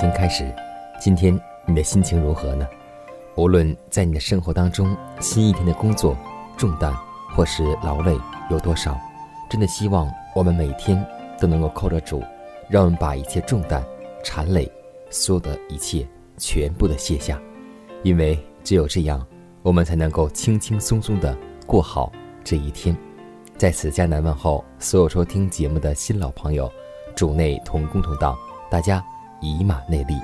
天开始，今天你的心情如何呢？无论在你的生活当中，新一天的工作重担或是劳累有多少，真的希望我们每天都能够靠着主，让我们把一切重担、缠累，所有的一切全部的卸下，因为只有这样，我们才能够轻轻松松的过好这一天。在此，迦南问候所有收听节目的新老朋友，主内同工同道。大家以马内利。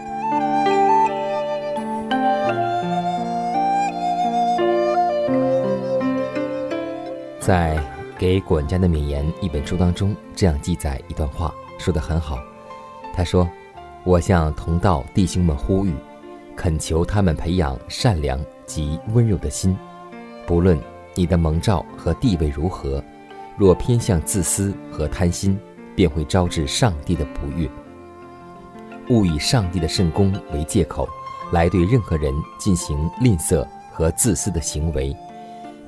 在《给管家的勉言》一本书当中，这样记载一段话，说得很好。他说：“我向同道弟兄们呼吁，恳求他们培养善良及温柔的心。不论你的蒙召和地位如何，若偏向自私和贪心，便会招致上帝的不悦。”勿以上帝的圣功为借口，来对任何人进行吝啬和自私的行为，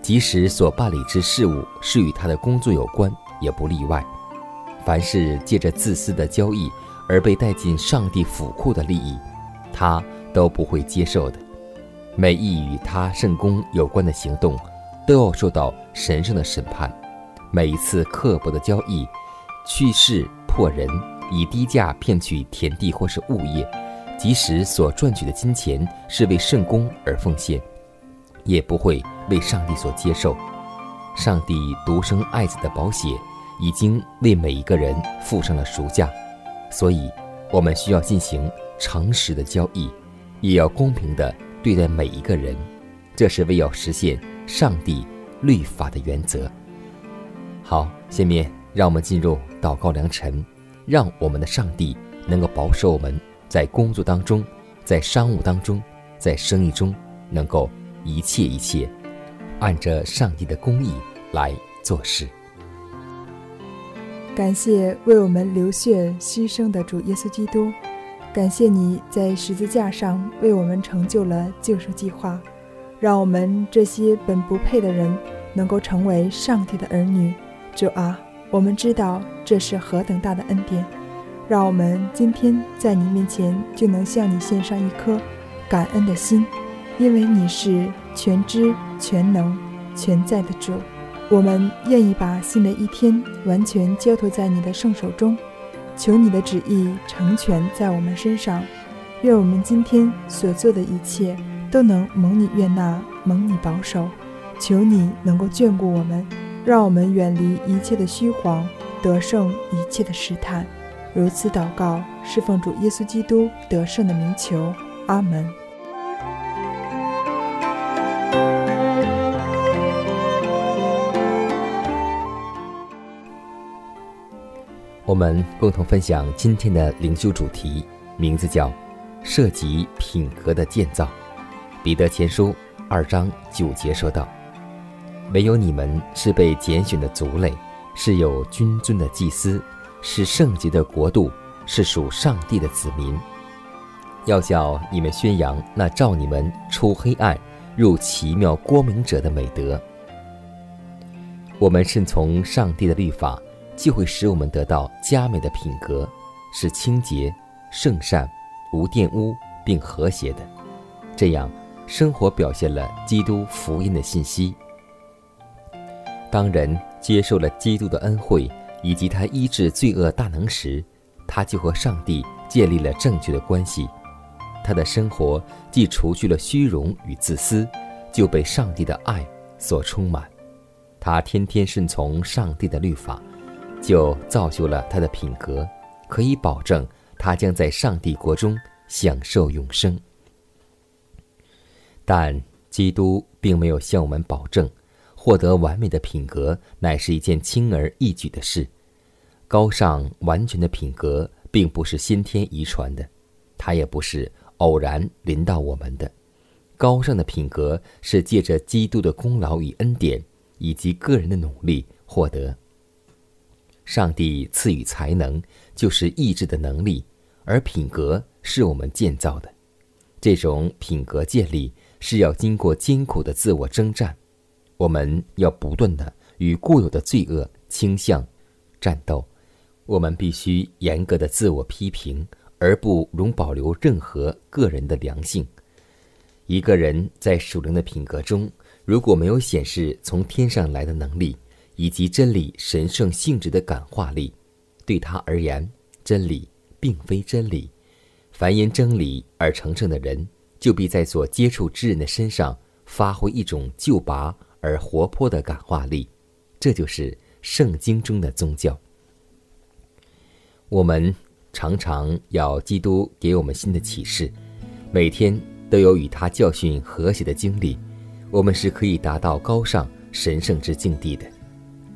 即使所办理之事务是与他的工作有关，也不例外。凡是借着自私的交易而被带进上帝府库的利益，他都不会接受的。每一与他圣功有关的行动，都要受到神圣的审判。每一次刻薄的交易，去世破人。以低价骗取田地或是物业，即使所赚取的金钱是为圣公而奉献，也不会为上帝所接受。上帝独生爱子的宝血已经为每一个人付上了赎价，所以我们需要进行诚实的交易，也要公平的对待每一个人。这是为要实现上帝律法的原则。好，下面让我们进入祷告良辰。让我们的上帝能够保守我们在工作当中，在商务当中，在生意中，能够一切一切按着上帝的公义来做事。感谢为我们流血牺牲的主耶稣基督，感谢你在十字架上为我们成就了救赎计划，让我们这些本不配的人能够成为上帝的儿女。主啊。我们知道这是何等大的恩典，让我们今天在你面前就能向你献上一颗感恩的心，因为你是全知全能全在的主。我们愿意把新的一天完全交托在你的圣手中，求你的旨意成全在我们身上。愿我们今天所做的一切都能蒙你悦纳，蒙你保守。求你能够眷顾我们。让我们远离一切的虚晃，得胜一切的试探。如此祷告，是奉主耶稣基督得胜的名求。阿门。我们共同分享今天的灵修主题，名字叫“涉及品格的建造”。彼得前书二章九节说道。唯有你们是被拣选的族类，是有君尊的祭司，是圣洁的国度，是属上帝的子民。要叫你们宣扬那照你们出黑暗入奇妙光明者的美德。我们顺从上帝的律法，就会使我们得到佳美的品格，是清洁、圣善、无玷污并和谐的。这样，生活表现了基督福音的信息。当人接受了基督的恩惠以及他医治罪恶大能时，他就和上帝建立了正确的关系。他的生活既除去了虚荣与自私，就被上帝的爱所充满。他天天顺从上帝的律法，就造就了他的品格，可以保证他将在上帝国中享受永生。但基督并没有向我们保证。获得完美的品格乃是一件轻而易举的事。高尚完全的品格并不是先天遗传的，它也不是偶然临到我们的。高尚的品格是借着基督的功劳与恩典，以及个人的努力获得。上帝赐予才能，就是意志的能力，而品格是我们建造的。这种品格建立是要经过艰苦的自我征战。我们要不断的与固有的罪恶倾向战斗，我们必须严格的自我批评，而不容保留任何个人的良性。一个人在属灵的品格中，如果没有显示从天上来的能力，以及真理神圣性质的感化力，对他而言，真理并非真理。凡因真理而成圣的人，就必在所接触之人的身上发挥一种救拔。而活泼的感化力，这就是圣经中的宗教。我们常常要基督给我们新的启示，每天都有与他教训和谐的经历，我们是可以达到高尚神圣之境地的。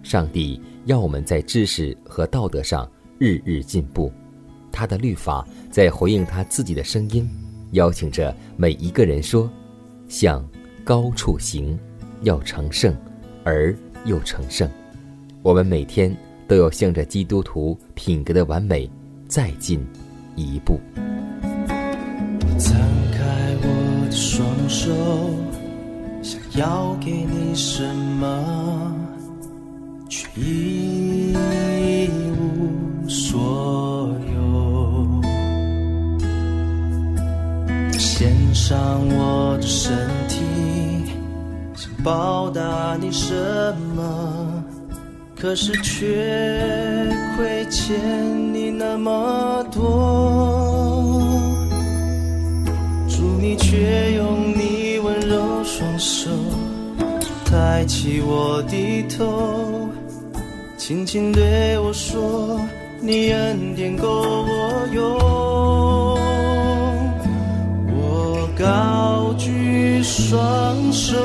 上帝要我们在知识和道德上日日进步，他的律法在回应他自己的声音，邀请着每一个人说：“向高处行。”要成圣，而又成圣。我们每天都要向着基督徒品格的完美再进一步。张开我的双手，想要给你什么，却一无所有。献上我的身体。报答你什么？可是却亏欠你那么多。祝你却用你温柔双手抬起我的头，轻轻对我说：你恩典够我用。高举双手。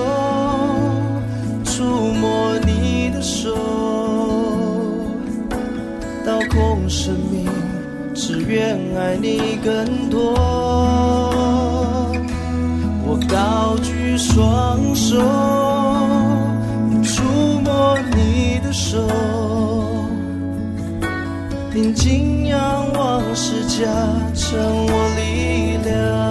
触摸你的手，刀空生命，只愿爱你更多。我高举双手，触摸你的手，平静仰往事加成我力量。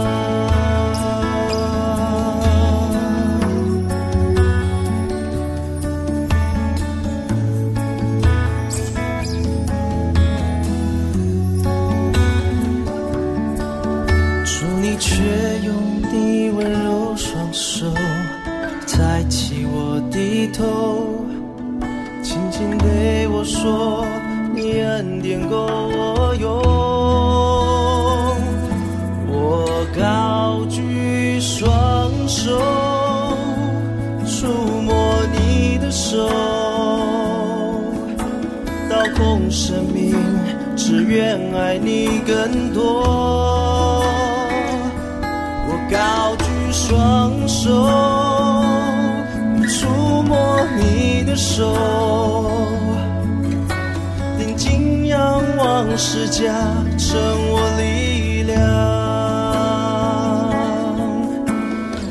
说你却用你温柔双手抬起我低头，轻轻对我说：“你恩典够我用。”我高举双手，触摸你的手，刀空生命，只愿爱你更多。高举双手，触摸你的手，定睛仰望世界，成我力量。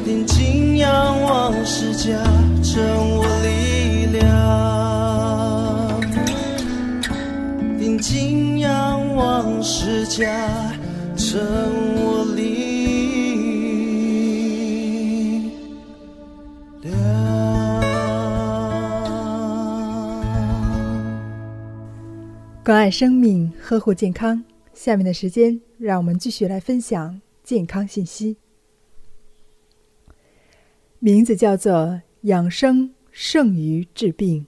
定睛仰望世界，成我力量。定睛仰望世界，成我。关爱生命，呵护健康。下面的时间，让我们继续来分享健康信息。名字叫做“养生胜于治病”。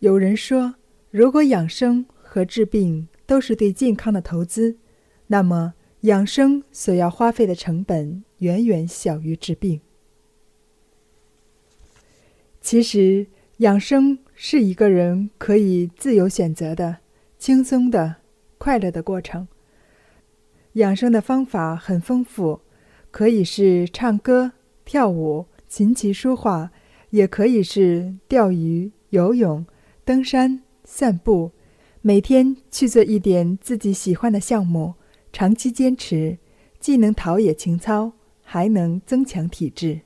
有人说，如果养生和治病都是对健康的投资，那么养生所要花费的成本远远小于治病。其实，养生。是一个人可以自由选择的、轻松的、快乐的过程。养生的方法很丰富，可以是唱歌、跳舞、琴棋书画，也可以是钓鱼、游泳、登山、散步。每天去做一点自己喜欢的项目，长期坚持，既能陶冶情操，还能增强体质。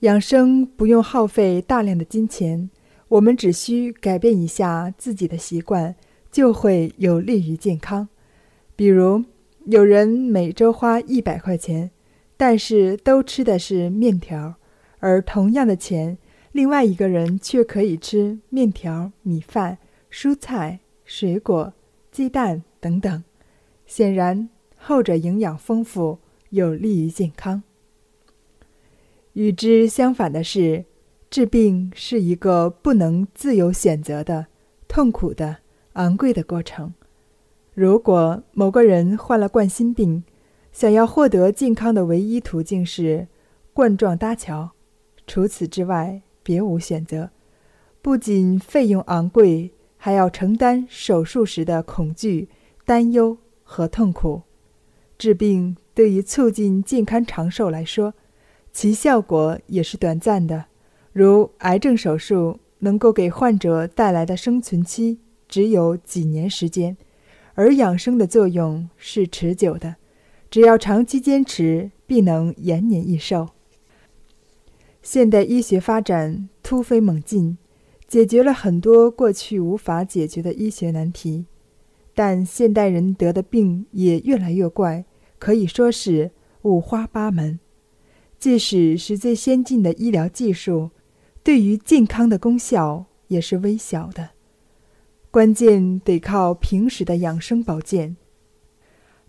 养生不用耗费大量的金钱。我们只需改变一下自己的习惯，就会有利于健康。比如，有人每周花一百块钱，但是都吃的是面条，而同样的钱，另外一个人却可以吃面条、米饭、蔬菜、水果、鸡蛋等等。显然，后者营养丰富，有利于健康。与之相反的是。治病是一个不能自由选择的、痛苦的、昂贵的过程。如果某个人患了冠心病，想要获得健康的唯一途径是冠状搭桥，除此之外别无选择。不仅费用昂贵，还要承担手术时的恐惧、担忧和痛苦。治病对于促进健康长寿来说，其效果也是短暂的。如癌症手术能够给患者带来的生存期只有几年时间，而养生的作用是持久的，只要长期坚持，必能延年益寿。现代医学发展突飞猛进，解决了很多过去无法解决的医学难题，但现代人得的病也越来越怪，可以说是五花八门。即使是最先进的医疗技术。对于健康的功效也是微小的，关键得靠平时的养生保健。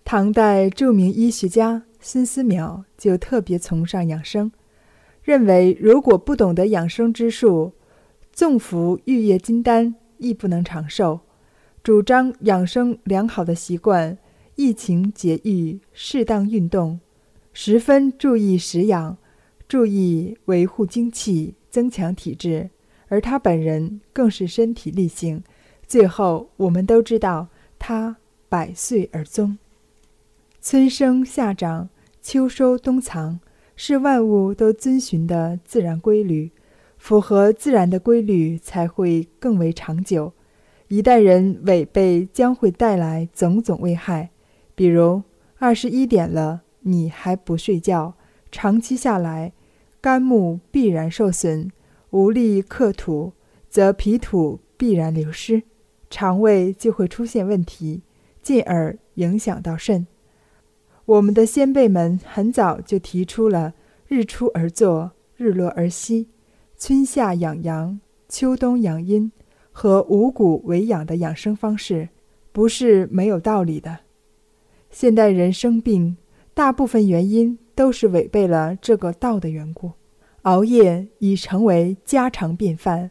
唐代著名医学家孙思邈就特别崇尚养生，认为如果不懂得养生之术，纵服玉液金丹亦不能长寿。主张养生良好的习惯，疫情节欲，适当运动，十分注意食养，注意维护精气。增强体质，而他本人更是身体力行。最后，我们都知道他百岁而终。春生夏长，秋收冬藏，是万物都遵循的自然规律。符合自然的规律，才会更为长久。一旦人违背，将会带来种种危害。比如，二十一点了，你还不睡觉，长期下来。肝木必然受损，无力克土，则脾土必然流失，肠胃就会出现问题，进而影响到肾。我们的先辈们很早就提出了“日出而作，日落而息，春夏养阳，秋冬养阴”和五谷为养的养生方式，不是没有道理的。现代人生病，大部分原因。都是违背了这个道的缘故，熬夜已成为家常便饭。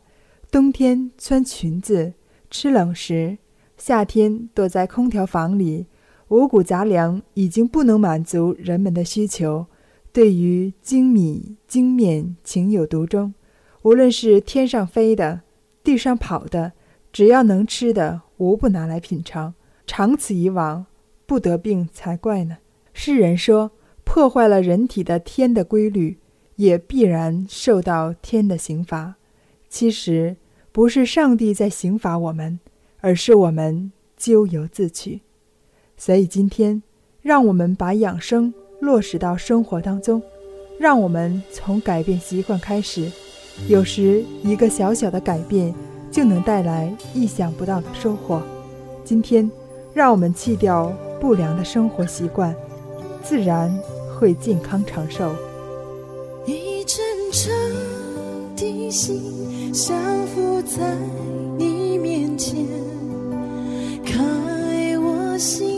冬天穿裙子、吃冷食，夏天躲在空调房里，五谷杂粮已经不能满足人们的需求。对于精米精面情有独钟，无论是天上飞的、地上跑的，只要能吃的，无不拿来品尝。长此以往，不得病才怪呢。诗人说。破坏了人体的天的规律，也必然受到天的刑罚。其实不是上帝在刑罚我们，而是我们咎由自取。所以今天，让我们把养生落实到生活当中，让我们从改变习惯开始。有时一个小小的改变，就能带来意想不到的收获。今天，让我们弃掉不良的生活习惯，自然。会健康长寿。一阵阵的心相伏在你面前，开我心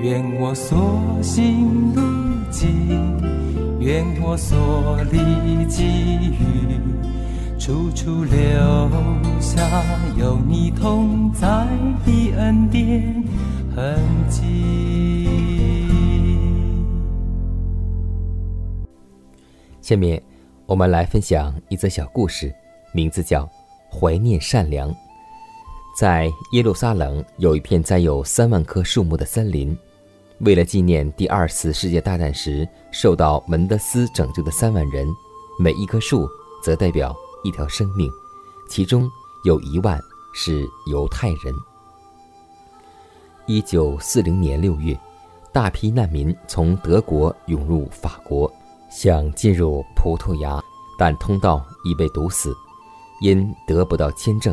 愿我所行路径，愿我所历际遇。处处留下有你同在的恩典痕迹。下面我们来分享一则小故事，名字叫《怀念善良》。在耶路撒冷有一片栽有三万棵树木的森林，为了纪念第二次世界大战时受到门德斯拯救的三万人，每一棵树则代表。一条生命，其中有一万是犹太人。一九四零年六月，大批难民从德国涌入法国，想进入葡萄牙，但通道已被堵死，因得不到签证。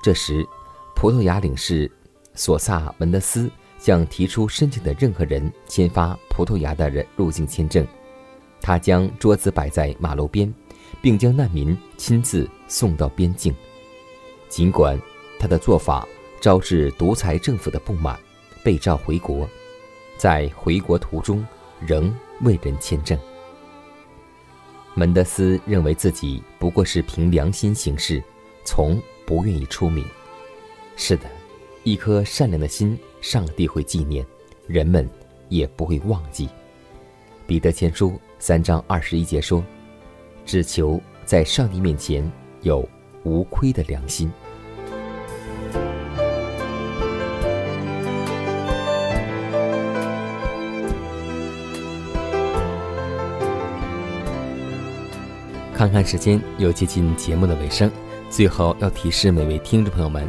这时，葡萄牙领事索萨门德斯向提出申请的任何人签发葡萄牙的人入境签证。他将桌子摆在马路边。并将难民亲自送到边境。尽管他的做法招致独裁政府的不满，被召回国，在回国途中仍未人签证。门德斯认为自己不过是凭良心行事，从不愿意出名。是的，一颗善良的心，上帝会纪念，人们也不会忘记。彼得前书三章二十一节说。只求在上帝面前有无亏的良心。看看时间，又接近节目的尾声。最后要提示每位听众朋友们，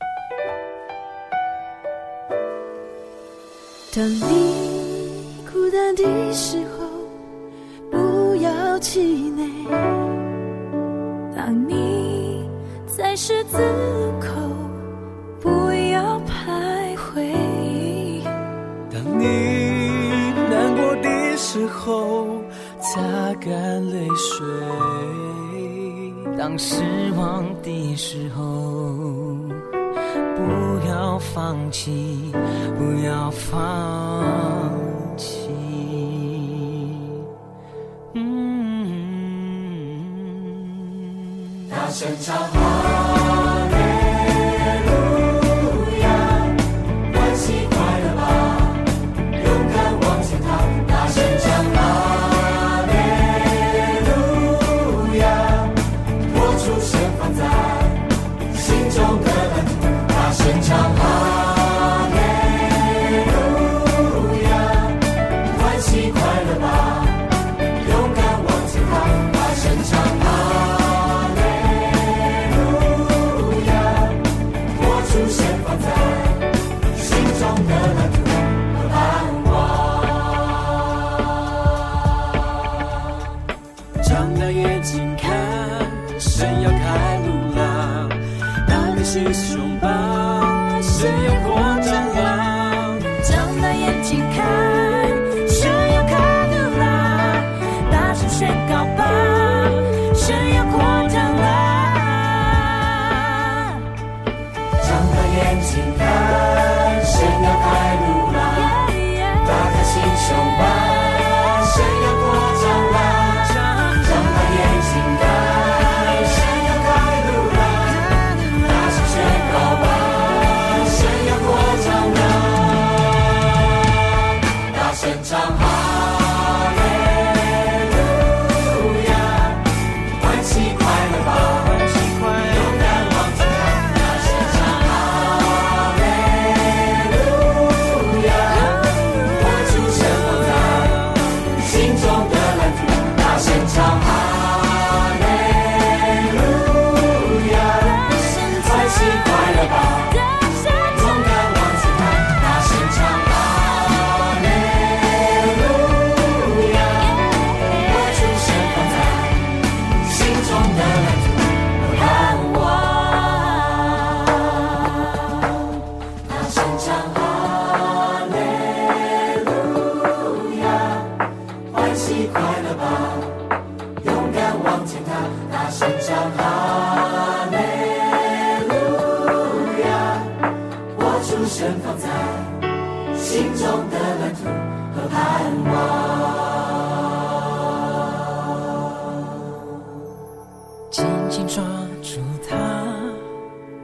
当你孤单的时候，不要气馁。当你。在十字路口，不要徘徊。当你难过的时候，擦干泪水。当失望的时候，放弃不要放弃。嗯。大声唱吧利路亚嗯大声唱吧。嗯嗯嗯嗯大声唱大声唱 She's.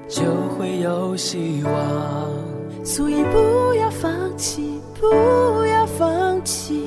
就会有希望。所以不要放弃不要放弃。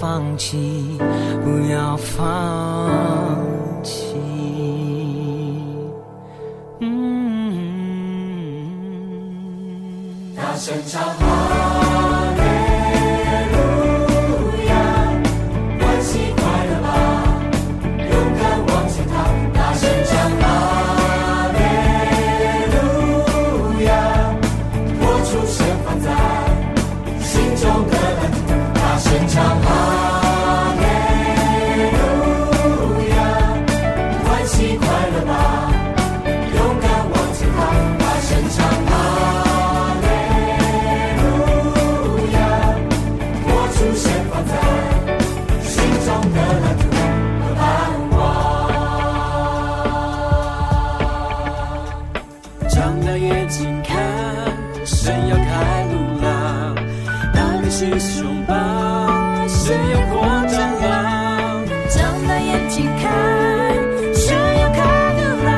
放弃，不要放弃。大声唱。神要开路了，大力士胸膛，神要光张了，张大眼睛看，神要开路了，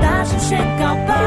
大声宣告吧。